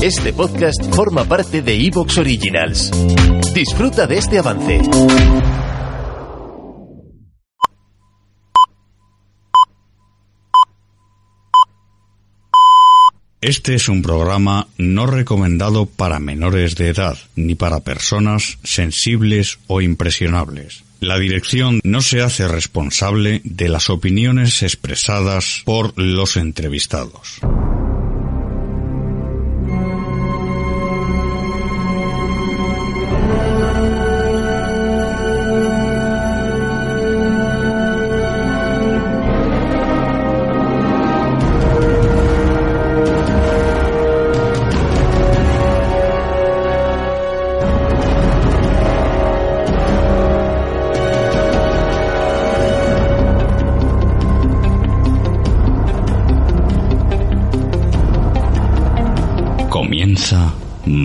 Este podcast forma parte de Evox Originals. Disfruta de este avance. Este es un programa no recomendado para menores de edad ni para personas sensibles o impresionables. La dirección no se hace responsable de las opiniones expresadas por los entrevistados.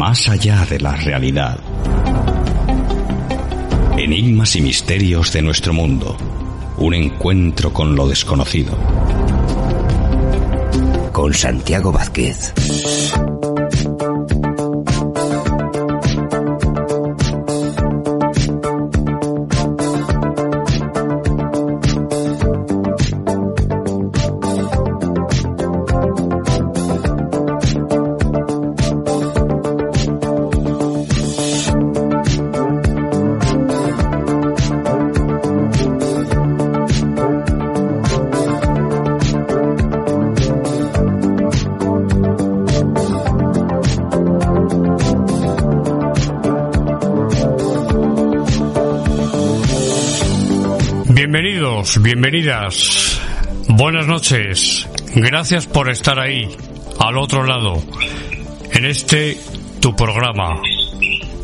Más allá de la realidad. Enigmas y misterios de nuestro mundo. Un encuentro con lo desconocido. Con Santiago Vázquez. Bienvenidos, bienvenidas. Buenas noches. Gracias por estar ahí, al otro lado, en este tu programa,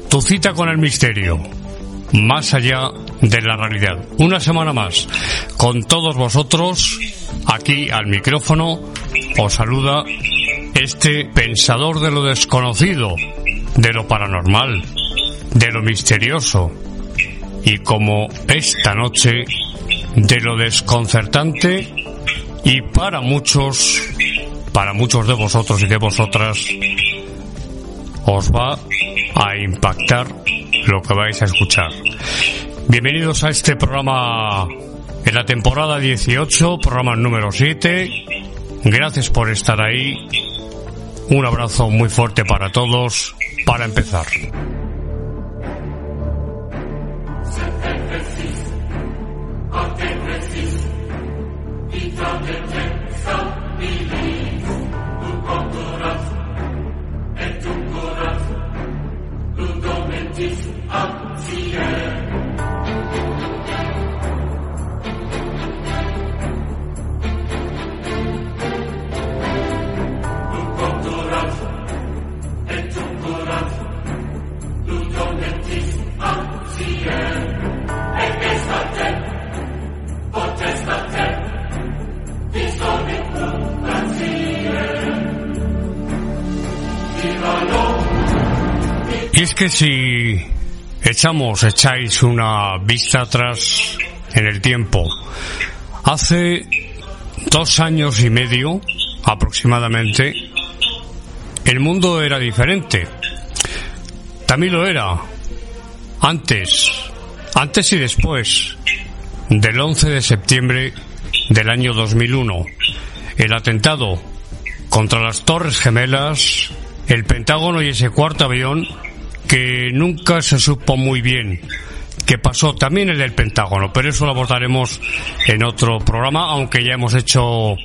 tu cita con el misterio, más allá de la realidad. Una semana más, con todos vosotros, aquí al micrófono, os saluda este pensador de lo desconocido, de lo paranormal, de lo misterioso, y como esta noche de lo desconcertante y para muchos, para muchos de vosotros y de vosotras, os va a impactar lo que vais a escuchar. Bienvenidos a este programa en la temporada 18, programa número 7. Gracias por estar ahí. Un abrazo muy fuerte para todos para empezar. Y es que si echamos, echáis una vista atrás en el tiempo, hace dos años y medio aproximadamente, el mundo era diferente. También lo era antes, antes y después del 11 de septiembre del año 2001, el atentado contra las Torres Gemelas, el Pentágono y ese cuarto avión que nunca se supo muy bien qué pasó también el Pentágono, pero eso lo abordaremos en otro programa, aunque ya hemos hecho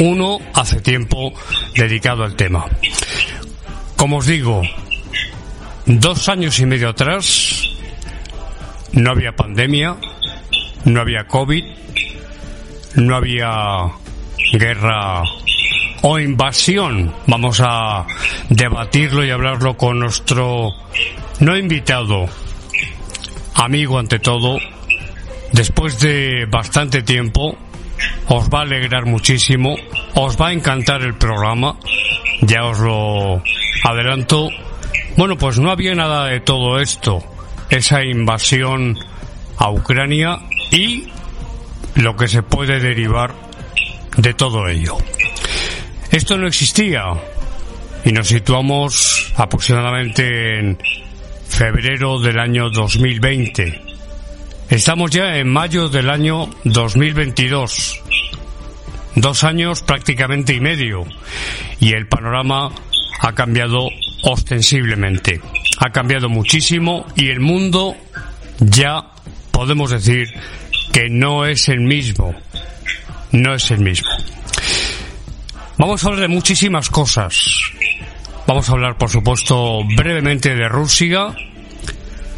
uno hace tiempo dedicado al tema. Como os digo, dos años y medio atrás no había pandemia, no había COVID, no había guerra o invasión. Vamos a debatirlo y hablarlo con nuestro no invitado, amigo ante todo. Después de bastante tiempo, os va a alegrar muchísimo, os va a encantar el programa, ya os lo adelanto. Bueno, pues no había nada de todo esto, esa invasión a Ucrania y lo que se puede derivar de todo ello. Esto no existía. y nos situamos aproximadamente en febrero del año 2020. Estamos ya en mayo del año 2022. Dos años prácticamente y medio. Y el panorama ha cambiado ostensiblemente. Ha cambiado muchísimo y el mundo ya podemos decir que no es el mismo. No es el mismo. Vamos a hablar de muchísimas cosas. Vamos a hablar, por supuesto, brevemente de Rusia.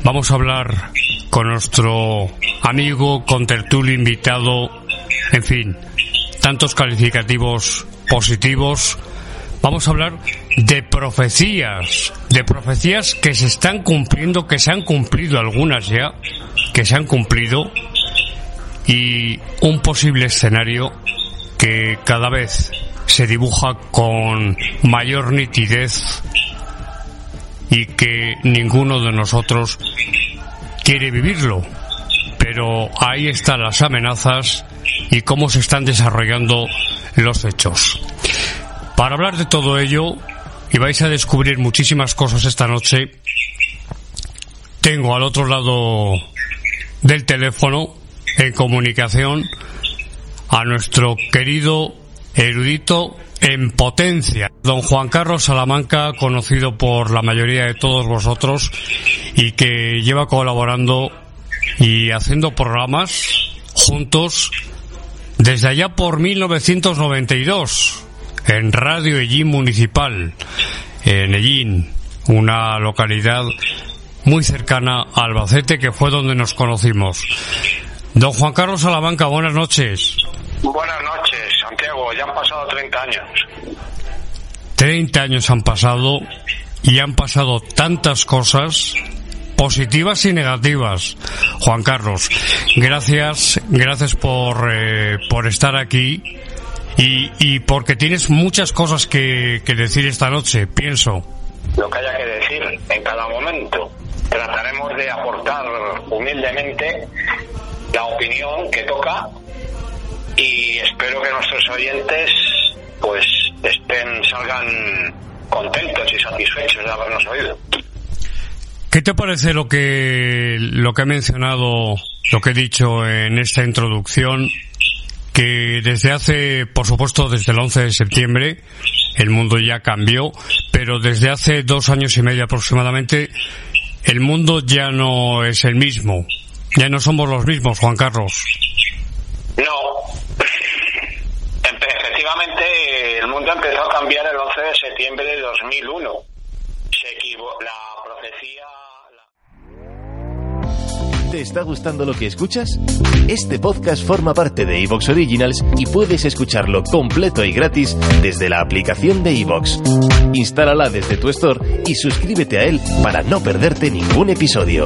Vamos a hablar con nuestro amigo, con tertulio invitado, en fin, tantos calificativos positivos. Vamos a hablar de profecías, de profecías que se están cumpliendo, que se han cumplido algunas ya, que se han cumplido, y un posible escenario que cada vez se dibuja con mayor nitidez y que ninguno de nosotros quiere vivirlo. Pero ahí están las amenazas y cómo se están desarrollando los hechos. Para hablar de todo ello, y vais a descubrir muchísimas cosas esta noche, tengo al otro lado del teléfono, en comunicación, a nuestro querido erudito en potencia. Don Juan Carlos Salamanca, conocido por la mayoría de todos vosotros y que lleva colaborando y haciendo programas juntos desde allá por 1992 en Radio Ellín Municipal, en Ellín, una localidad muy cercana a Albacete que fue donde nos conocimos. Don Juan Carlos Salamanca, buenas noches. Buenas noches. Ya han pasado 30 años. 30 años han pasado y han pasado tantas cosas positivas y negativas. Juan Carlos, gracias, gracias por, eh, por estar aquí y, y, porque tienes muchas cosas que, que decir esta noche, pienso. Lo que haya que decir en cada momento. Trataremos de aportar humildemente la opinión que toca y espero que nuestros oyentes pues estén salgan contentos y satisfechos de habernos oído. ¿Qué te parece lo que lo que he mencionado, lo que he dicho en esta introducción que desde hace, por supuesto, desde el 11 de septiembre el mundo ya cambió, pero desde hace dos años y medio aproximadamente el mundo ya no es el mismo. Ya no somos los mismos, Juan Carlos. No. Efectivamente, el mundo empezó a cambiar el 11 de septiembre de 2001. Se la profecía... ¿Te está gustando lo que escuchas? Este podcast forma parte de Evox Originals y puedes escucharlo completo y gratis desde la aplicación de Evox. Instálala desde tu store y suscríbete a él para no perderte ningún episodio.